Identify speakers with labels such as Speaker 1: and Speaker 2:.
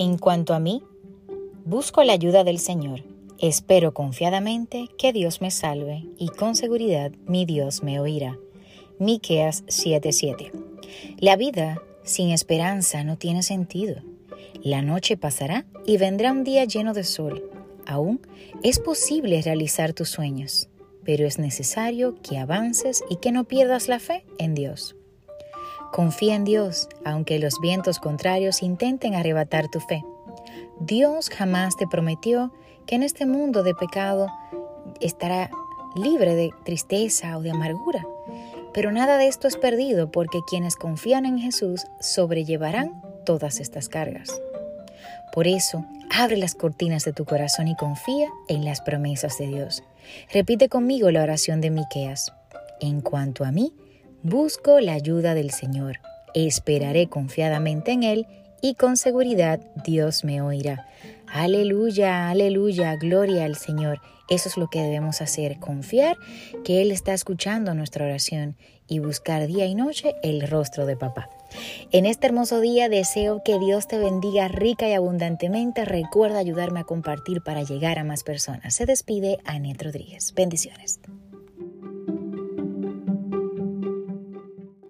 Speaker 1: En cuanto a mí, busco la ayuda del Señor. Espero confiadamente que Dios me salve y con seguridad mi Dios me oirá. Miqueas 7:7. La vida sin esperanza no tiene sentido. La noche pasará y vendrá un día lleno de sol. Aún es posible realizar tus sueños, pero es necesario que avances y que no pierdas la fe en Dios. Confía en Dios, aunque los vientos contrarios intenten arrebatar tu fe. Dios jamás te prometió que en este mundo de pecado estará libre de tristeza o de amargura. Pero nada de esto es perdido porque quienes confían en Jesús sobrellevarán todas estas cargas. Por eso, abre las cortinas de tu corazón y confía en las promesas de Dios. Repite conmigo la oración de Miqueas. En cuanto a mí, busco la ayuda del Señor. Esperaré confiadamente en Él y con seguridad Dios me oirá. Aleluya, aleluya, gloria al Señor. Eso es lo que debemos hacer, confiar que Él está escuchando nuestra oración y buscar día y noche el rostro de papá. En este hermoso día deseo que Dios te bendiga rica y abundantemente. Recuerda ayudarme a compartir para llegar a más personas. Se despide Anet Rodríguez. Bendiciones.